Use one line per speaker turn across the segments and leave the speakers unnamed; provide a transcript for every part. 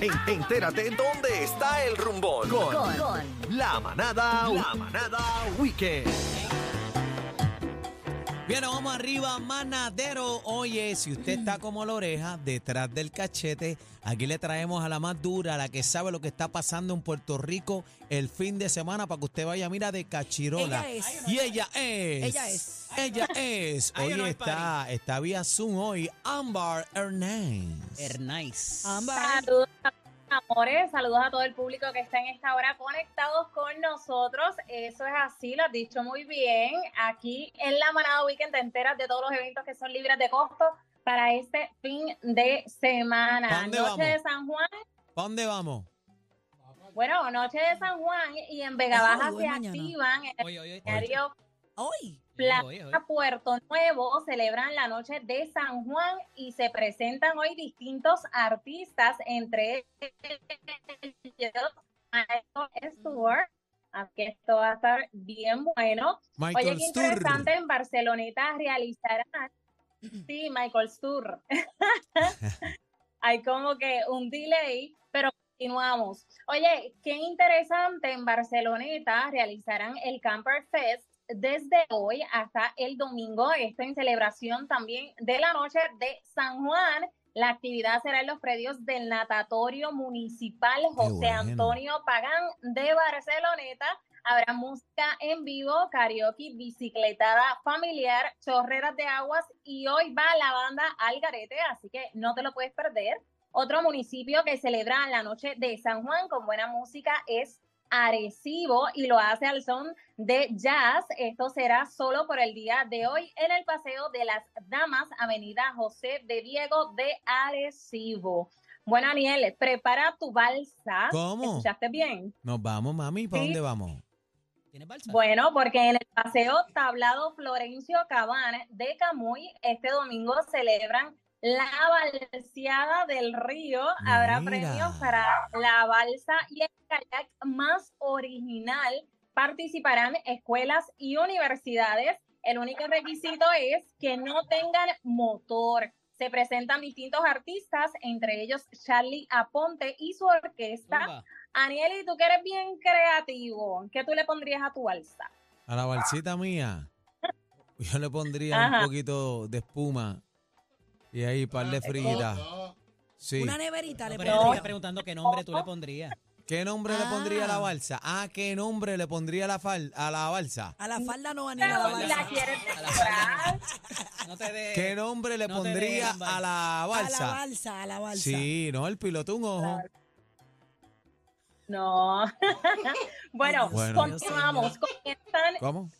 En- entérate dónde está el rumbón. Con, la manada, la manada weekend.
Bien, vamos arriba, manadero. Oye, si usted está como la oreja, detrás del cachete, aquí le traemos a la más dura, a la que sabe lo que está pasando en Puerto Rico el fin de semana para que usted vaya, mira, de cachirola.
Ella es.
Y ella es.
Ella es.
Ella es. Hoy
no
está, está vía Zoom hoy, Ámbar Hernández.
Hernández.
Ámbar.
Saludos, amores. Saludos a todo el público que está en esta hora conectados con nosotros. Eso es así, lo has dicho muy bien. Aquí en la Manada Weekend te enteras de todos los eventos que son libres de costo para este fin de
¿Pa'
semana.
dónde
Noche
vamos?
de San Juan.
¿Para dónde vamos?
Bueno, Noche de San Juan y en Vega Baja se
mañana.
activan en el
Oye, oye,
escenario
Hoy.
Plaza. Puerto Nuevo celebran la noche de San Juan y se presentan hoy distintos artistas, entre ellos Michael Stewart. Así que esto va a estar bien bueno. Oye, qué
Sturr.
interesante, en Barceloneta realizarán, sí, Michael Sturr. Hay como que un delay, pero continuamos. Oye, qué interesante, en Barceloneta realizarán el Camper Fest desde hoy hasta el domingo, esto en celebración también de la noche de San Juan. La actividad será en los predios del Natatorio Municipal José
bueno.
Antonio Pagán de Barceloneta. Habrá música en vivo, karaoke, bicicletada familiar, chorreras de aguas y hoy va la banda Algarete, así que no te lo puedes perder. Otro municipio que celebra la noche de San Juan con buena música es Arecibo y lo hace al son de jazz. Esto será solo por el día de hoy en el Paseo de las Damas, Avenida José de Diego de Arecibo. Bueno, Aniel, prepara tu balsa.
¿Cómo?
¿Escuchaste bien?
Nos vamos, mami. ¿Para
Sí.
dónde vamos?
¿Tienes balsa?
Bueno, porque en el Paseo Tablado Florencio Cabán de Camuy, este domingo celebran la balseada del río. Habrá premios para la balsa y el kayak más original. Participarán escuelas y universidades. El único requisito es que no tengan motor. Se presentan distintos artistas, entre ellos Charlie Aponte y su orquesta.
Zumba.
Aniel, y tú que eres bien creativo, ¿qué tú le pondrías a tu balsa?
A la balsita mía. Yo le pondría un poquito de espuma y ahí par de fritas. Sí.
Una neverita
No,
le
pero yo te
pongo.
estoy preguntando qué nombre tú le pondrías.
¿Qué nombre le pondría a la
Ah.
balsa? Ah, ¿qué nombre le pondría a la, fal- a la balsa?
A la falda no, Aniel, a
Pero
la balsa.
la quieres
A la No te de...
¿Qué nombre le
no te
pondría a la
A la
balsa?
balsa, a la balsa.
Sí, no, el piloto un ojo.
no. bueno,
Bueno.
continuamos. Comienzan,
¿Cómo?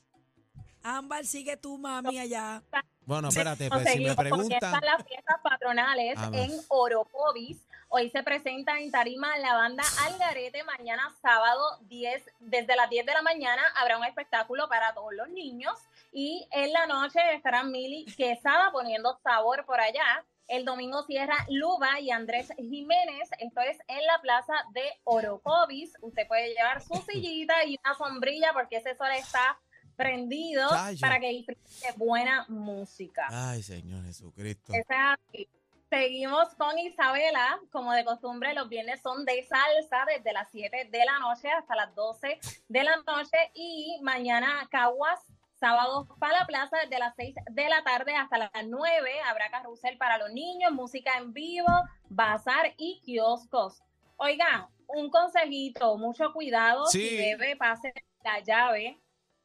Ámbar, sigue tú, mami, allá.
Bueno, espérate, pues si me preguntan.
comienzan las fiestas patronales
Vamos.
en Orocovis. Hoy se presenta en Tarima la banda Algarete. Mañana sábado 10, desde las 10 de la mañana habrá un espectáculo para todos los niños. Y en la noche estarán Mili Quesada poniendo sabor por allá. El domingo cierra Luba y Andrés Jiménez. Esto es en la plaza de Orocovis. Usted puede llevar su sillita y una sombrilla porque ese sol está prendido
Chayo.
para que disfrute de buena música.
Ay, Señor Jesucristo.
Es así. Seguimos con Isabela, como de costumbre, los viernes son de salsa desde las 7 de la noche hasta las 12 de la noche y mañana Caguas, sábados para la plaza desde las 6 de la tarde hasta las 9, habrá carrusel para los niños, música en vivo, bazar y kioscos. Oigan, un consejito, mucho cuidado,
Sí.
si bebe, pase la llave,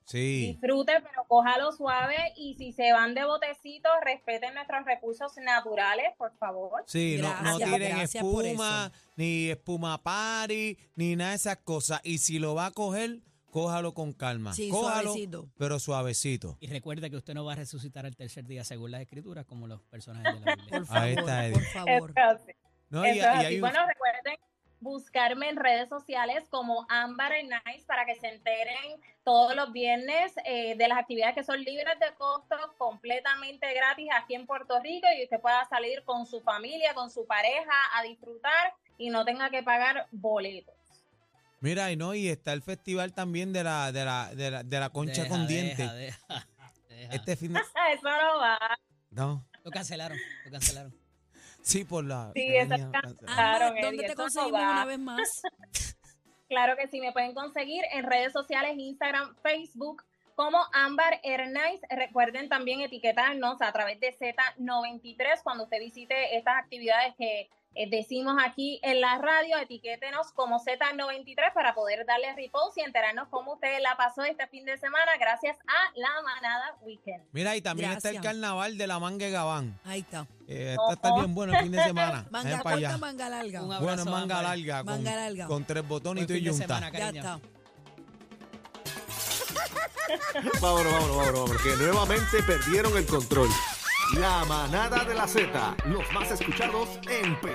Sí.
Disfrute, pero cójalo suave y si se van de botecitos, respeten nuestros recursos naturales, por favor.
Sí, no, no tiren espuma, ni espuma party, ni nada de esas cosas. Y si lo va a coger, cójalo con calma.
Sí,
cójalo,
suavecito.
pero suavecito.
Y recuerde que usted no va a resucitar al tercer día según las escrituras como los personajes de la Biblia.
Por favor,
Ahí está,
por favor.
No, y,
eso es
y
así.
hay un-
Bueno, recuerden buscarme en redes sociales como Amber Nice para que se enteren todos los viernes eh, de las actividades que son libres de costo, completamente gratis aquí en Puerto Rico y usted pueda salir con su familia, con su pareja a disfrutar y no tenga que pagar boletos.
Mira, y no, y está el festival también de la, de la, de la, de la concha
Deja,
con
deja,
dientes.
deja, deja.
Este fin de...
Eso no va.
No.
Lo cancelaron, lo cancelaron.
Sí, por la.
Sí,
la
esa
niña
can-
cancelada.
Ámbar,
Claro, Eddie,
¿dónde te
eso no
conseguimos una vez más?
Claro que sí, me pueden conseguir en redes sociales, Instagram, Facebook, como Ámbar Hernández. Recuerden también etiquetarnos a través de Z93 cuando usted visite estas actividades que eh, decimos aquí en la radio. Etiquétenos como Z93 para poder darle repost y enterarnos cómo usted la pasó este fin de semana gracias a la Manada Weekend.
Mira, y también está el carnaval de la manga de Gabán.
Ahí está.
Eh, está, está bien bueno el fin de semana.
Manga corta,
allá.
manga larga.
Un
Bueno, es manga larga, con,
Manga larga.
con tres botones y tú y
semana,
Ya está.
Vámonos, vámonos, vámonos, vámonos, que nuevamente perdieron el control. La manada de la Z, los más escuchados en Perú.